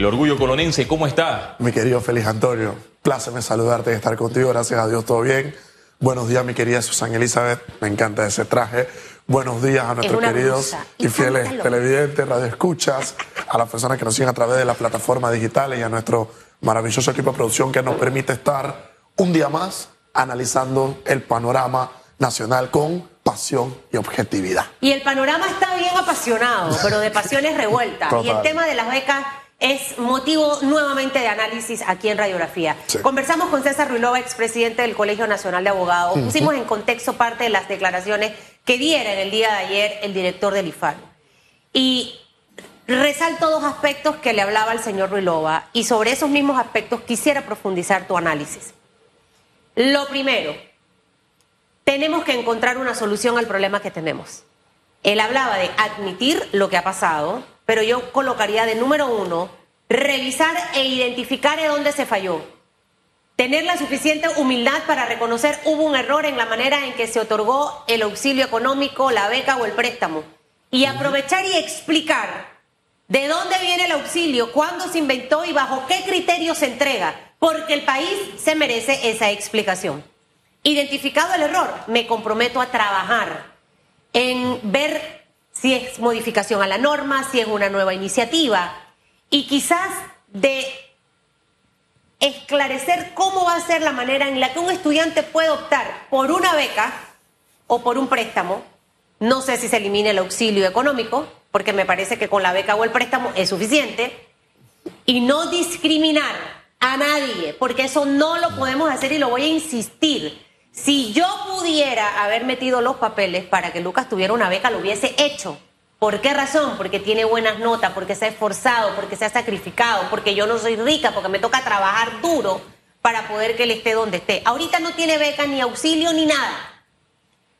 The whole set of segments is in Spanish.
El orgullo colonense, ¿cómo está? Mi querido Félix Antonio, pláceme saludarte y estar contigo. Gracias a Dios, todo bien. Buenos días, mi querida Susana Elizabeth. Me encanta ese traje. Buenos días a nuestros queridos y, fieles televidentes, radioescuchas, a las personas que nos siguen a través de las plataformas digitales y a nuestro maravilloso equipo de producción que nos permite estar un día más analizando el panorama nacional con pasión y objetividad. Y el panorama está bien apasionado, pero de pasiones revueltas. Y el tema de las becas es motivo nuevamente de análisis aquí en Radiografía. Conversamos con César Ruilova, expresidente del Colegio Nacional de Abogados. Pusimos en contexto parte de las declaraciones que diera en el día de ayer el director del IFAR. Y resalto dos aspectos que le hablaba al señor Ruilova y sobre esos mismos aspectos quisiera profundizar tu análisis. Lo primero, tenemos que encontrar una solución al problema que tenemos. Él hablaba de admitir lo que ha pasado, pero yo colocaría de número uno, revisar e identificar de dónde se falló. Tener la suficiente humildad para reconocer hubo un error en la manera en que se otorgó el auxilio económico, la beca o el préstamo. Y aprovechar y explicar de dónde viene el auxilio, cuándo se inventó y bajo qué criterios se entrega, porque el país se merece esa explicación. Identificado el error, me comprometo a trabajar en ver si es modificación a la norma, si es una nueva iniciativa, y quizás de esclarecer cómo va a ser la manera en la que un estudiante puede optar por una beca o por un préstamo. No sé si se elimine el auxilio económico, porque me parece que con la beca o el préstamo es suficiente. Y no discriminar a nadie, porque eso no lo podemos hacer y lo voy a insistir. Si yo pudiera haber metido los papeles para que Lucas tuviera una beca, lo hubiese hecho. ¿Por qué razón? Porque tiene buenas notas, porque se ha esforzado, porque se ha sacrificado, porque yo no soy rica, porque me toca trabajar duro para poder que él esté donde esté. Ahorita no tiene beca, ni auxilio, ni nada.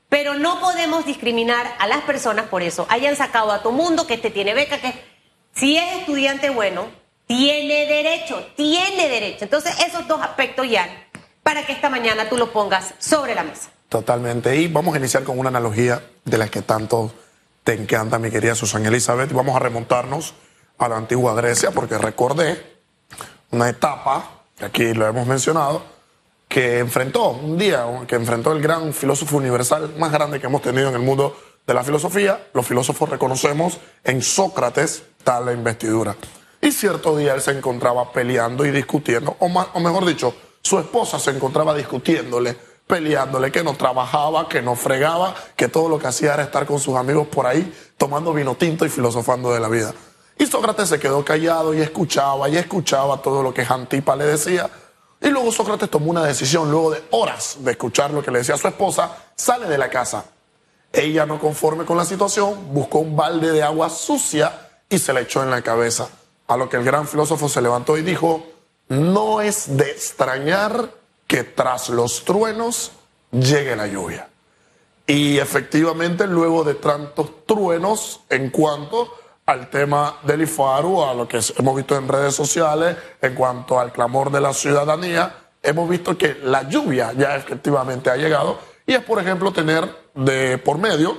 Pero no podemos discriminar a las personas por eso. Hayan sacado a todo mundo que este tiene beca, que si es estudiante bueno, tiene derecho, tiene derecho. Entonces, esos dos aspectos ya para que esta mañana tú lo pongas sobre la mesa. Totalmente. Y vamos a iniciar con una analogía de la que tanto te encanta, mi querida Susana Elizabeth. Vamos a remontarnos a la antigua Grecia, porque recordé una etapa, que aquí lo hemos mencionado, que enfrentó un día, que enfrentó el gran filósofo universal más grande que hemos tenido en el mundo de la filosofía. Los filósofos reconocemos en Sócrates tal la investidura. Y cierto día él se encontraba peleando y discutiendo, o, o mejor dicho, su esposa se encontraba discutiéndole, peleándole, que no trabajaba, que no fregaba, que todo lo que hacía era estar con sus amigos por ahí, tomando vino tinto y filosofando de la vida. Y Sócrates se quedó callado y escuchaba y escuchaba todo lo que Antipa le decía. Y luego Sócrates tomó una decisión, luego de horas de escuchar lo que le decía su esposa, sale de la casa. Ella, no conforme con la situación, buscó un balde de agua sucia y se le echó en la cabeza. A lo que el gran filósofo se levantó y dijo, no es de extrañar que tras los truenos llegue la lluvia. Y efectivamente, luego de tantos truenos en cuanto al tema del IFARU, a lo que hemos visto en redes sociales, en cuanto al clamor de la ciudadanía, hemos visto que la lluvia ya efectivamente ha llegado y es, por ejemplo, tener de por medio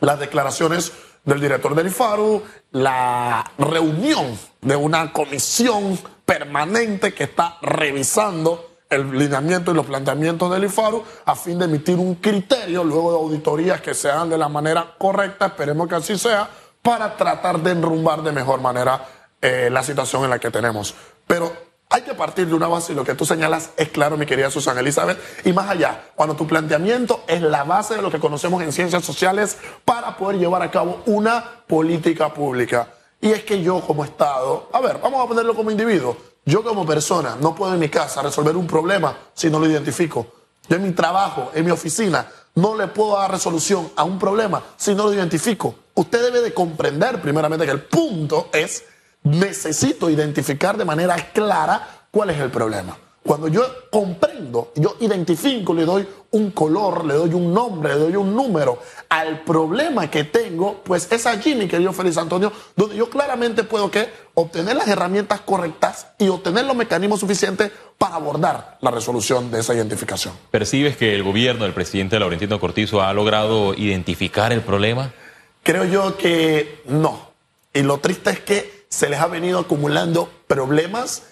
las declaraciones del director del IFARU, la reunión de una comisión permanente que está revisando el lineamiento y los planteamientos del IFARU a fin de emitir un criterio luego de auditorías que se hagan de la manera correcta, esperemos que así sea, para tratar de enrumbar de mejor manera eh, la situación en la que tenemos. Pero hay que partir de una base y lo que tú señalas es claro, mi querida Susana Elizabeth, y más allá, cuando tu planteamiento es la base de lo que conocemos en ciencias sociales para poder llevar a cabo una política pública. Y es que yo como Estado, a ver, vamos a ponerlo como individuo, yo como persona no puedo en mi casa resolver un problema si no lo identifico. Yo en mi trabajo, en mi oficina, no le puedo dar resolución a un problema si no lo identifico. Usted debe de comprender primeramente que el punto es necesito identificar de manera clara cuál es el problema. Cuando yo comprendo, yo identifico, le doy un color, le doy un nombre, le doy un número al problema que tengo, pues es allí, mi querido Félix Antonio, donde yo claramente puedo que obtener las herramientas correctas y obtener los mecanismos suficientes para abordar la resolución de esa identificación. ¿Percibes que el gobierno del presidente Laurentino Cortizo ha logrado identificar el problema? Creo yo que no. Y lo triste es que se les ha venido acumulando problemas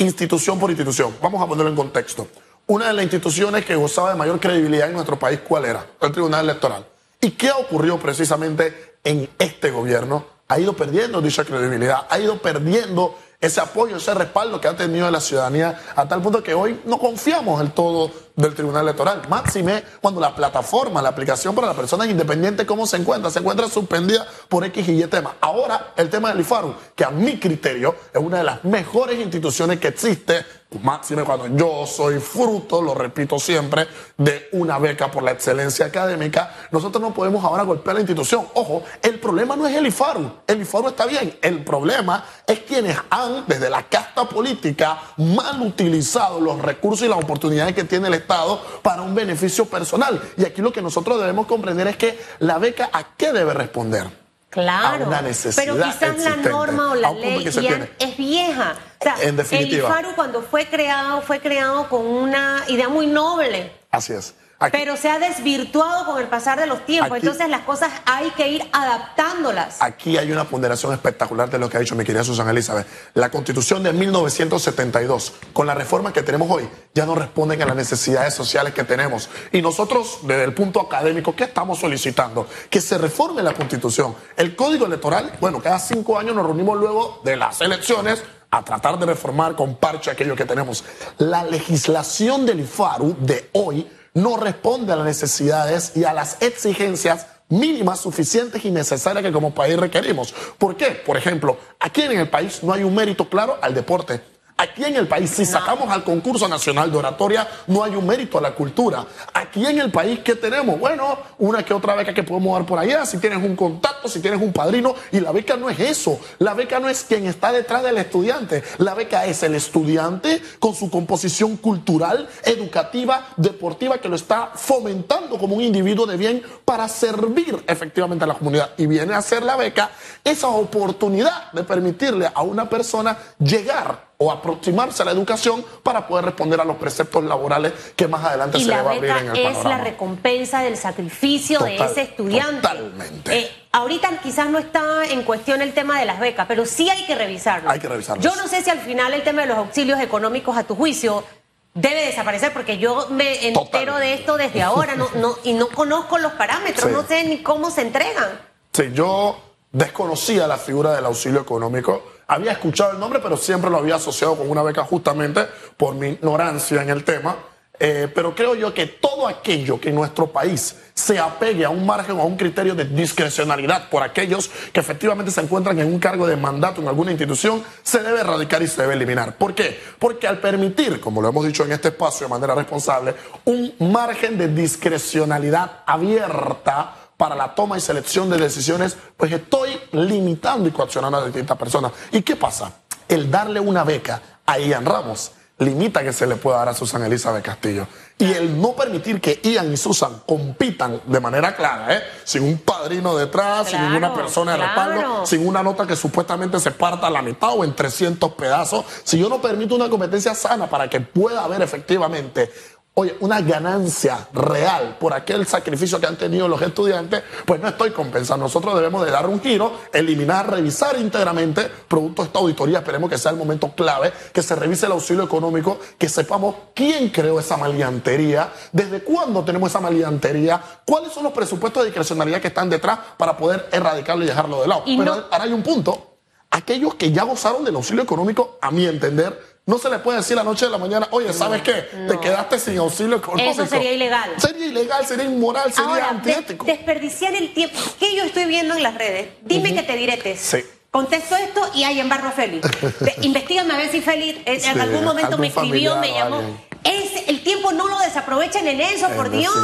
institución por institución. Vamos a ponerlo en contexto. Una de las instituciones que gozaba de mayor credibilidad en nuestro país, ¿cuál era? El Tribunal Electoral. ¿Y qué ha ocurrido precisamente en este gobierno? Ha ido perdiendo dicha credibilidad, ha ido perdiendo ese apoyo, ese respaldo que ha tenido la ciudadanía, a tal punto que hoy no confiamos del todo del Tribunal Electoral. Máxime cuando la plataforma, la aplicación para las personas independientes, ¿cómo se encuentra? Se encuentra suspendida por X y Y tema. Ahora, el tema del IFARU, que a mi criterio es una de las mejores instituciones que existe máxime cuando yo soy fruto, lo repito siempre, de una beca por la excelencia académica, nosotros no podemos ahora golpear la institución. Ojo, el problema no es el IFARU, el IFARU está bien, el problema es quienes han, desde la casta política, mal utilizado los recursos y las oportunidades que tiene el Estado para un beneficio personal. Y aquí lo que nosotros debemos comprender es que la beca a qué debe responder Claro. pero quizás la norma o la ley es vieja. en definitiva. El IFARU cuando fue creado fue creado con una idea muy noble. Así es pero se ha desvirtuado con el pasar de los tiempos. Entonces las cosas hay que ir adaptándolas. Aquí hay una ponderación espectacular de lo que ha dicho mi querida Susana Elizabeth. La constitución de 1972, con la reforma que tenemos hoy, ya no responden a las necesidades sociales que tenemos. Y nosotros, desde el punto académico, ¿qué estamos solicitando? Que se reforme la constitución. El código electoral, bueno, cada cinco años nos reunimos luego de las elecciones a tratar de reformar con parche aquello que tenemos. La legislación del IFARU de hoy no responde a las necesidades y a las exigencias mínimas, suficientes y necesarias que como país requerimos. ¿Por qué? Por ejemplo, aquí en el país no hay un mérito claro al deporte. Aquí en el país, si sacamos al concurso nacional de oratoria, no hay un mérito a la cultura. Aquí en el país, ¿qué tenemos? Bueno, una que otra beca que podemos dar por allá, si tienes un contacto, si tienes un padrino. Y la beca no es eso. La beca no es quien está detrás del estudiante. La beca es el estudiante con su composición cultural, educativa, deportiva, que lo está fomentando como un individuo de bien para servir efectivamente a la comunidad. Y viene a ser la beca esa oportunidad de permitirle a una persona llegar o aproximarse a la educación para poder responder a los preceptos laborales que más adelante se le va a abrir en el panorama. es la recompensa del sacrificio de ese estudiante. Totalmente. Eh, ahorita quizás no está en cuestión el tema de las becas, pero sí hay que revisarlo. Hay que revisarlo. Yo no sé si al final el tema de los auxilios económicos a tu juicio debe desaparecer porque yo me entero de esto desde ahora no, no, y no conozco los parámetros, no sé ni cómo se entregan. Sí, yo desconocía la figura del auxilio económico había escuchado el nombre, pero siempre lo había asociado con una beca justamente por mi ignorancia en el tema. Eh, pero creo yo que todo aquello que en nuestro país se apegue a un margen o a un criterio de discrecionalidad por aquellos que efectivamente se encuentran en un cargo de mandato en alguna institución, se debe erradicar y se debe eliminar. ¿Por qué? Porque al permitir, como lo hemos dicho en este espacio de manera responsable, un margen de discrecionalidad abierta, para la toma y selección de decisiones, pues estoy limitando y coaccionando a distintas personas. ¿Y qué pasa? El darle una beca a Ian Ramos limita que se le pueda dar a Susan Elizabeth Castillo. Y el no permitir que Ian y Susan compitan de manera clara, ¿eh? sin un padrino detrás, sin ninguna persona de respaldo, sin una nota que supuestamente se parta a la mitad o en 300 pedazos, si yo no permito una competencia sana para que pueda haber efectivamente oye, una ganancia real por aquel sacrificio que han tenido los estudiantes, pues no estoy compensando. Nosotros debemos de dar un giro, eliminar, revisar íntegramente producto de esta auditoría. Esperemos que sea el momento clave, que se revise el auxilio económico, que sepamos quién creó esa maleantería, desde cuándo tenemos esa maleantería, cuáles son los presupuestos de discrecionalidad que están detrás para poder erradicarlo y dejarlo de lado. Pero ahora hay un punto. Aquellos que ya gozaron del auxilio económico, a mi entender, no se le puede decir la noche de la mañana, oye, ¿sabes qué? Te quedaste sin auxilio económico. Eso sería ilegal. Sería ilegal, sería inmoral, sería Ahora, antiético. desperdiciar el tiempo. ¿Qué yo estoy viendo en las redes? Dime que te diretes. Sí. Contesto esto y hay embarro a Félix. Investígame a ver si Félix en algún momento me escribió, me llamó. Es, el tiempo no lo desaprovechen en eso, por Dios.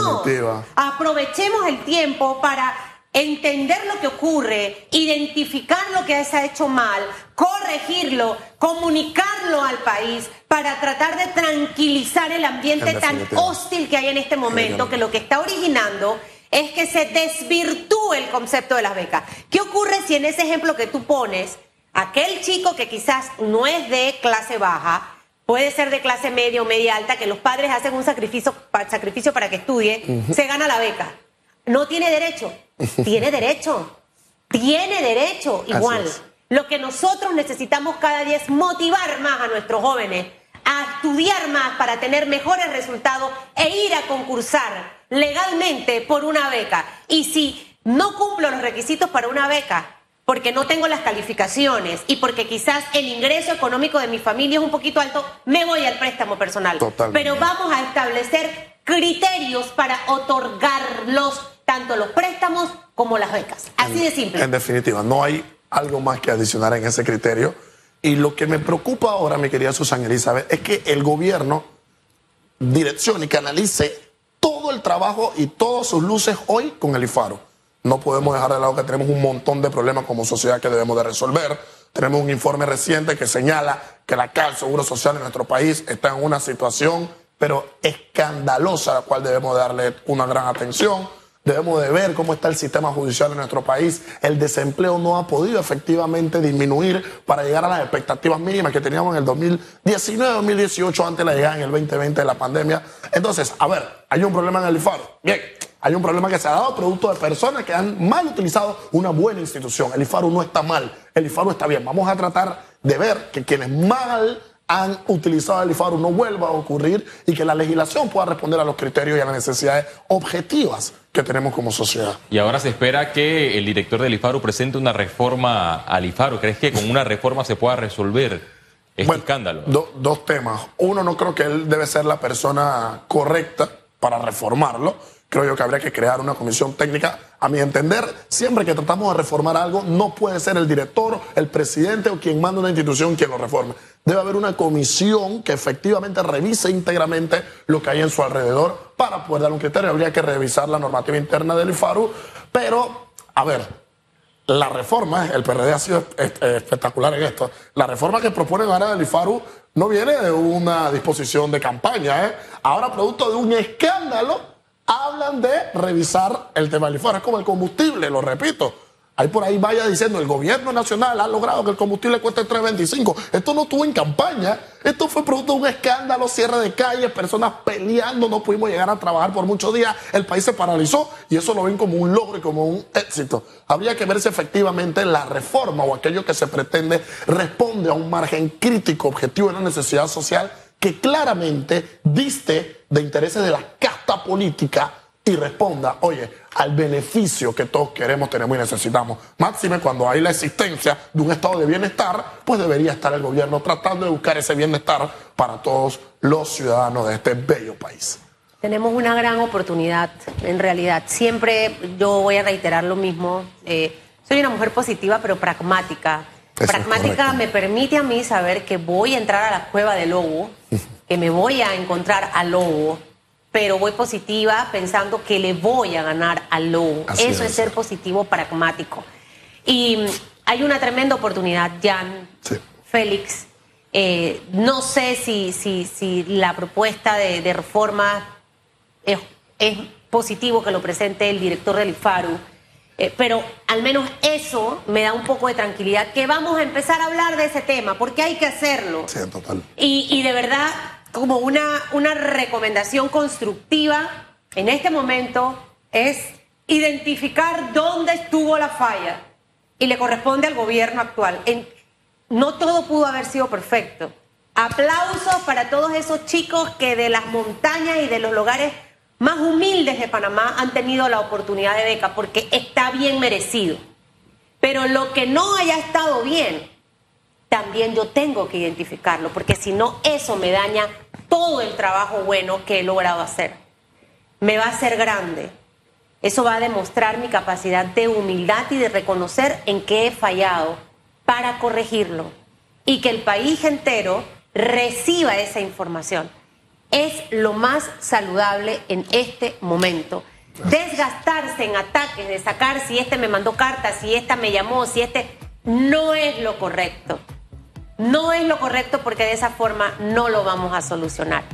Aprovechemos el tiempo para entender lo que ocurre, identificar lo que se ha hecho mal, corregirlo, comunicarlo al país para tratar de tranquilizar el ambiente tan hostil que hay en este momento, que lo que está originando es que se desvirtúe el concepto de las becas. ¿Qué ocurre si en ese ejemplo que tú pones, aquel chico que quizás no es de clase baja, puede ser de clase media o media alta, que los padres hacen un sacrificio, sacrificio para que estudie, se gana la beca? No tiene derecho. Tiene derecho. Tiene derecho igual. Lo que nosotros necesitamos cada día es motivar más a nuestros jóvenes a estudiar más para tener mejores resultados e ir a concursar legalmente por una beca. Y si no cumplo los requisitos para una beca, porque no tengo las calificaciones y porque quizás el ingreso económico de mi familia es un poquito alto, me voy al préstamo personal. Pero vamos a establecer criterios para otorgarlos, tanto los préstamos como las becas. Así de simple. En definitiva, no hay algo más que adicionar en ese criterio. Y lo que me preocupa ahora, mi querida Susana Elizabeth, es que el gobierno direccione y canalice todo el trabajo y todas sus luces hoy con el IFARO. No podemos dejar de lado que tenemos un montón de problemas como sociedad que debemos de resolver. Tenemos un informe reciente que señala que la Caja del Seguro Social en nuestro país está en una situación, pero escandalosa, a la cual debemos darle una gran atención. Debemos de ver cómo está el sistema judicial en nuestro país. El desempleo no ha podido efectivamente disminuir para llegar a las expectativas mínimas que teníamos en el 2019, 2018, antes de la llegada en el 2020 de la pandemia. Entonces, a ver, hay un problema en el IFAR. Bien, hay un problema que se ha dado producto de personas que han mal utilizado una buena institución. El IFARU no está mal, el IFARU está bien. Vamos a tratar de ver que quienes mal han utilizado el IFARU no vuelva a ocurrir y que la legislación pueda responder a los criterios y a las necesidades objetivas que tenemos como sociedad. Y ahora se espera que el director del IFARU presente una reforma al IFARU. ¿Crees que con una reforma se pueda resolver este escándalo? dos temas. Uno, no creo que él debe ser la persona correcta para reformarlo creo yo que habría que crear una comisión técnica. A mi entender, siempre que tratamos de reformar algo, no puede ser el director, el presidente o quien manda una institución quien lo reforme. Debe haber una comisión que efectivamente revise íntegramente lo que hay en su alrededor para poder dar un criterio. Habría que revisar la normativa interna del IFARU, pero, a ver, la reforma, el PRD ha sido espectacular en esto, la reforma que proponen ahora del IFARU no viene de una disposición de campaña, ¿eh? ahora producto de un escándalo hablan de revisar el tema del IFAR. Es como el combustible, lo repito. Ahí por ahí vaya diciendo, el gobierno nacional ha logrado que el combustible cueste 3.25. Esto no estuvo en campaña, esto fue producto de un escándalo, cierre de calles, personas peleando, no pudimos llegar a trabajar por muchos días, el país se paralizó y eso lo ven como un logro y como un éxito. Habría que ver si efectivamente la reforma o aquello que se pretende responde a un margen crítico, objetivo de la necesidad social que claramente diste de intereses de la casta política y responda, oye, al beneficio que todos queremos, tenemos y necesitamos. Máxime cuando hay la existencia de un estado de bienestar, pues debería estar el gobierno tratando de buscar ese bienestar para todos los ciudadanos de este bello país. Tenemos una gran oportunidad, en realidad. Siempre yo voy a reiterar lo mismo. Eh, soy una mujer positiva, pero pragmática. pragmática me permite a mí saber que voy a entrar a la cueva del lobo que me voy a encontrar al lobo, pero voy positiva pensando que le voy a ganar al lobo. Eso es. ser positivo pragmático. Y mm, hay una tremenda oportunidad, Jan, Félix. Eh, no sé si, si, si la propuesta de, reforma es, positivo que lo presente el director del IFARU. Eh, pero al menos eso me da un poco de tranquilidad, que vamos a empezar a hablar de ese tema, porque hay que hacerlo. Sí, total. Y, y de verdad, como una, una recomendación constructiva en este momento es identificar dónde estuvo la falla y le corresponde al gobierno actual. no todo pudo haber sido perfecto. Aplausos para todos esos chicos que de las montañas y de los lugares más humildes de Panamá han tenido la oportunidad de beca porque está bien merecido. Pero lo que no haya estado bien, también yo tengo que identificarlo, porque si no, eso me daña todo el trabajo bueno que he logrado hacer. Me va a hacer grande. Eso va a demostrar mi capacidad de humildad y de reconocer en qué he fallado para corregirlo y que el país entero reciba esa información. Es lo más saludable en este momento. Desgastarse en ataques de sacar si este me mandó cartas, si esta me llamó, si este no es lo correcto. No es lo correcto porque de esa forma no lo vamos a solucionar.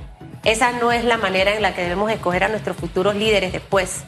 Esa no es la manera en la que debemos escoger a nuestros futuros líderes después.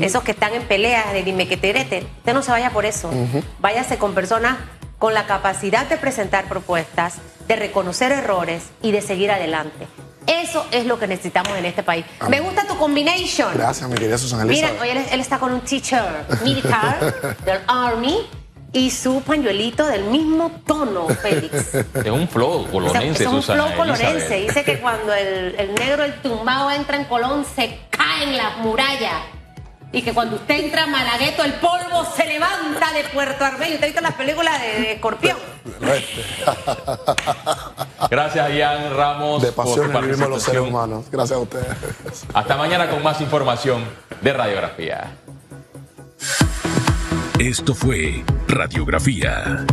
Esos que están en peleas de dime que te usted no se vaya por eso. Váyase con personas con la capacidad de presentar propuestas, de reconocer errores y de seguir adelante. Eso es lo que necesitamos en este país. Me gusta tu combination. Gracias, mi querida Susana Mira, hoy él, está con un teacher militar del Army y su pañuelito del mismo tono, Félix. Es un flow colonense, Es un Susana flow colonense. Elizabeth. Dice que cuando el, el negro, el tumbado, entra en Colón, se caen las murallas. Y que cuando usted entra a Malagueto, el polvo se levanta de Puerto Armenio. ¿Usted ha visto las películas de, de Escorpión? Gracias, Ian Ramos. De por pasión vivimos los seres humanos. Gracias a ustedes. Hasta mañana con más información de radiografía. Esto fue Radiografía